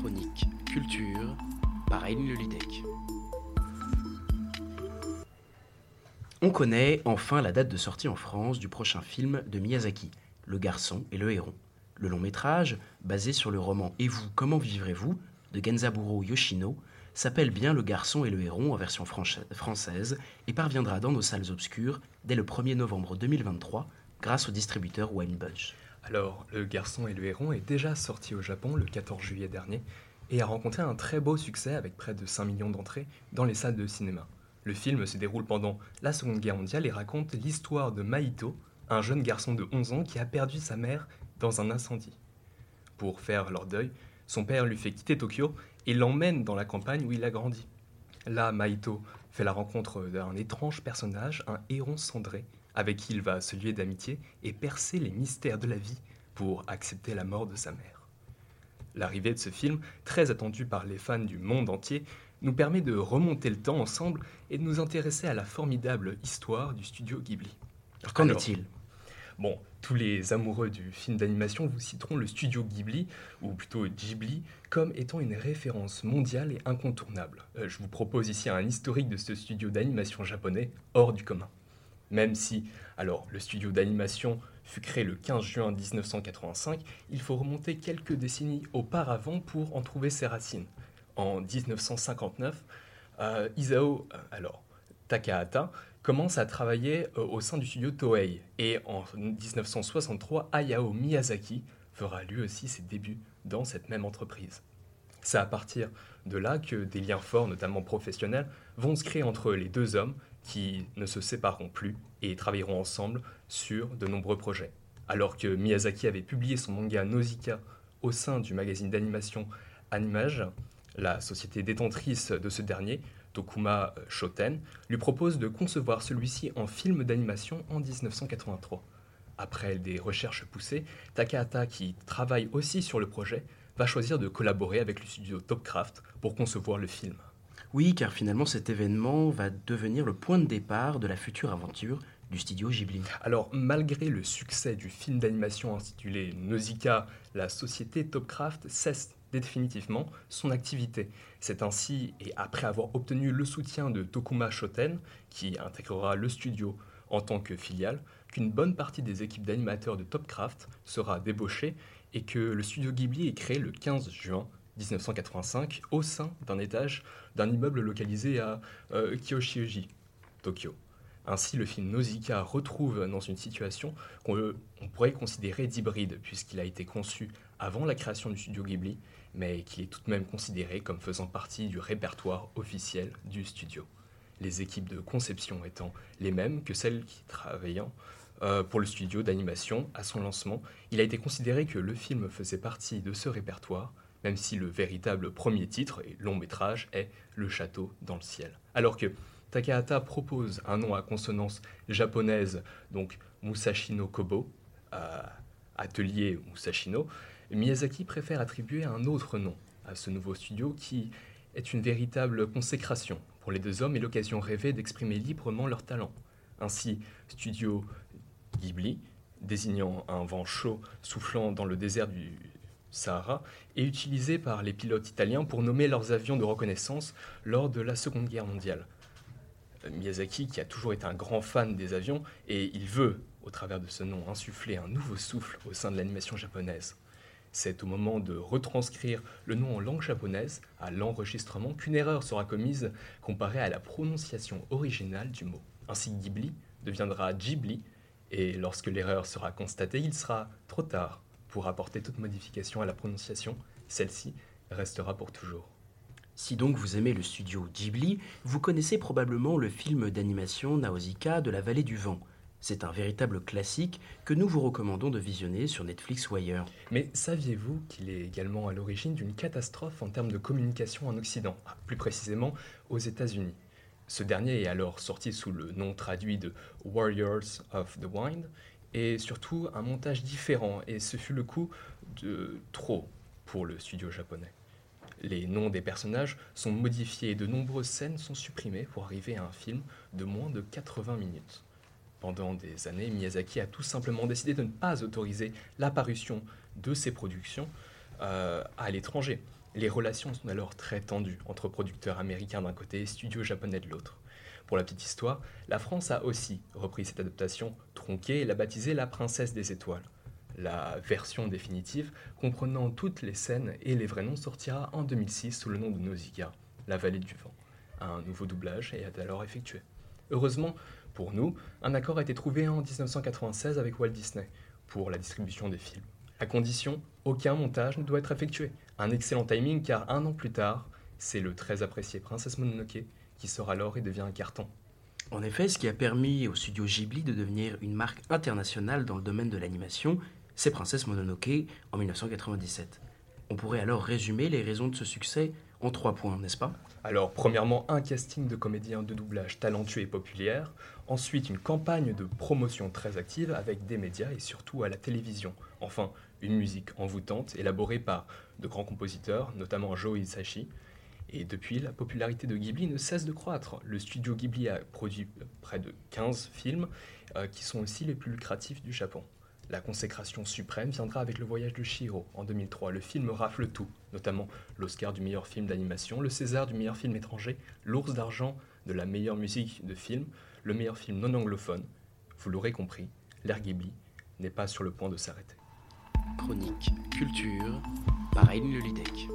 chronique culture par Lelidec. On connaît enfin la date de sortie en France du prochain film de Miyazaki, Le garçon et le héron. Le long métrage, basé sur le roman Et vous, comment vivrez-vous de Genzaburo Yoshino, s'appelle bien Le garçon et le héron en version française et parviendra dans nos salles obscures dès le 1er novembre 2023 grâce au distributeur Wine Budge. Alors, Le garçon et le héron est déjà sorti au Japon le 14 juillet dernier et a rencontré un très beau succès avec près de 5 millions d'entrées dans les salles de cinéma. Le film se déroule pendant la Seconde Guerre mondiale et raconte l'histoire de Maito, un jeune garçon de 11 ans qui a perdu sa mère dans un incendie. Pour faire leur deuil, son père lui fait quitter Tokyo et l'emmène dans la campagne où il a grandi. Là, Maito fait la rencontre d'un étrange personnage, un héron cendré, avec qui il va se lier d'amitié et percer les mystères de la vie pour accepter la mort de sa mère. L'arrivée de ce film, très attendu par les fans du monde entier, nous permet de remonter le temps ensemble et de nous intéresser à la formidable histoire du studio Ghibli. Qu'en est-il? Bon, tous les amoureux du film d'animation vous citeront le studio Ghibli, ou plutôt Ghibli, comme étant une référence mondiale et incontournable. Euh, je vous propose ici un historique de ce studio d'animation japonais hors du commun. Même si, alors, le studio d'animation fut créé le 15 juin 1985, il faut remonter quelques décennies auparavant pour en trouver ses racines. En 1959, euh, Isao, euh, alors, Takahata, commence à travailler euh, au sein du studio Toei. Et en 1963, Hayao Miyazaki fera lui aussi ses débuts dans cette même entreprise. C'est à partir de là que des liens forts, notamment professionnels, vont se créer entre les deux hommes qui ne se sépareront plus et travailleront ensemble sur de nombreux projets. Alors que Miyazaki avait publié son manga Nausicaa au sein du magazine d'animation Animage, la société détentrice de ce dernier Tokuma Shoten, lui propose de concevoir celui-ci en film d'animation en 1983. Après des recherches poussées, Takahata, qui travaille aussi sur le projet, va choisir de collaborer avec le studio Topcraft pour concevoir le film. Oui, car finalement cet événement va devenir le point de départ de la future aventure du studio Ghibli. Alors, malgré le succès du film d'animation intitulé Nausicaa, la société Topcraft cesse définitivement son activité. C'est ainsi, et après avoir obtenu le soutien de Tokuma Shoten, qui intégrera le studio en tant que filiale, qu'une bonne partie des équipes d'animateurs de Topcraft sera débauchée et que le studio Ghibli est créé le 15 juin 1985 au sein d'un étage d'un immeuble localisé à euh, Tokyo. Ainsi, le film Nausicaa retrouve dans une situation qu'on pourrait considérer d'hybride, puisqu'il a été conçu avant la création du studio Ghibli mais qui est tout de même considéré comme faisant partie du répertoire officiel du studio. Les équipes de conception étant les mêmes que celles qui travaillaient euh, pour le studio d'animation à son lancement, il a été considéré que le film faisait partie de ce répertoire, même si le véritable premier titre et long métrage est Le château dans le ciel. Alors que Takahata propose un nom à consonance japonaise, donc Musashino Kobo, euh, atelier Musashino, Miyazaki préfère attribuer un autre nom à ce nouveau studio qui est une véritable consécration pour les deux hommes et l'occasion rêvée d'exprimer librement leur talent. Ainsi, Studio Ghibli, désignant un vent chaud soufflant dans le désert du Sahara, est utilisé par les pilotes italiens pour nommer leurs avions de reconnaissance lors de la Seconde Guerre mondiale. Miyazaki, qui a toujours été un grand fan des avions, et il veut, au travers de ce nom, insuffler un nouveau souffle au sein de l'animation japonaise. C'est au moment de retranscrire le nom en langue japonaise à l'enregistrement qu'une erreur sera commise comparée à la prononciation originale du mot. Ainsi Ghibli deviendra Ghibli et lorsque l'erreur sera constatée, il sera trop tard pour apporter toute modification à la prononciation. Celle-ci restera pour toujours. Si donc vous aimez le studio Ghibli, vous connaissez probablement le film d'animation Nausicaa de la vallée du vent. C'est un véritable classique que nous vous recommandons de visionner sur Netflix ou ailleurs. Mais saviez-vous qu'il est également à l'origine d'une catastrophe en termes de communication en Occident, ah, plus précisément aux États-Unis? Ce dernier est alors sorti sous le nom traduit de Warriors of the Wind et surtout un montage différent et ce fut le coup de trop pour le studio japonais. Les noms des personnages sont modifiés et de nombreuses scènes sont supprimées pour arriver à un film de moins de 80 minutes. Pendant des années, Miyazaki a tout simplement décidé de ne pas autoriser l'apparition de ses productions euh, à l'étranger. Les relations sont alors très tendues entre producteurs américains d'un côté et studios japonais de l'autre. Pour la petite histoire, la France a aussi repris cette adaptation tronquée et l'a baptisée La Princesse des Étoiles. La version définitive, comprenant toutes les scènes et les vrais noms, sortira en 2006 sous le nom de Nausicaa, la vallée du vent. Un nouveau doublage est alors effectué. Heureusement, pour nous, un accord a été trouvé en 1996 avec Walt Disney pour la distribution des films. À condition, aucun montage ne doit être effectué. Un excellent timing car un an plus tard, c'est le très apprécié Princesse Mononoke qui sort alors et devient un carton. En effet, ce qui a permis au studio Ghibli de devenir une marque internationale dans le domaine de l'animation, c'est Princesse Mononoke en 1997. On pourrait alors résumer les raisons de ce succès en trois points, n'est-ce pas? Alors, premièrement, un casting de comédiens de doublage talentueux et populaire. Ensuite, une campagne de promotion très active avec des médias et surtout à la télévision. Enfin, une musique envoûtante élaborée par de grands compositeurs, notamment Joe Hisaishi. Et depuis, la popularité de Ghibli ne cesse de croître. Le studio Ghibli a produit près de 15 films euh, qui sont aussi les plus lucratifs du Japon. La consécration suprême viendra avec Le Voyage de Shiro en 2003. Le film rafle tout, notamment l'Oscar du meilleur film d'animation, le César du meilleur film étranger, l'Ours d'argent de la meilleure musique de film, le meilleur film non anglophone. Vous l'aurez compris, l'ère Ghibli n'est pas sur le point de s'arrêter. Chronique Culture par Aïn Lelidec.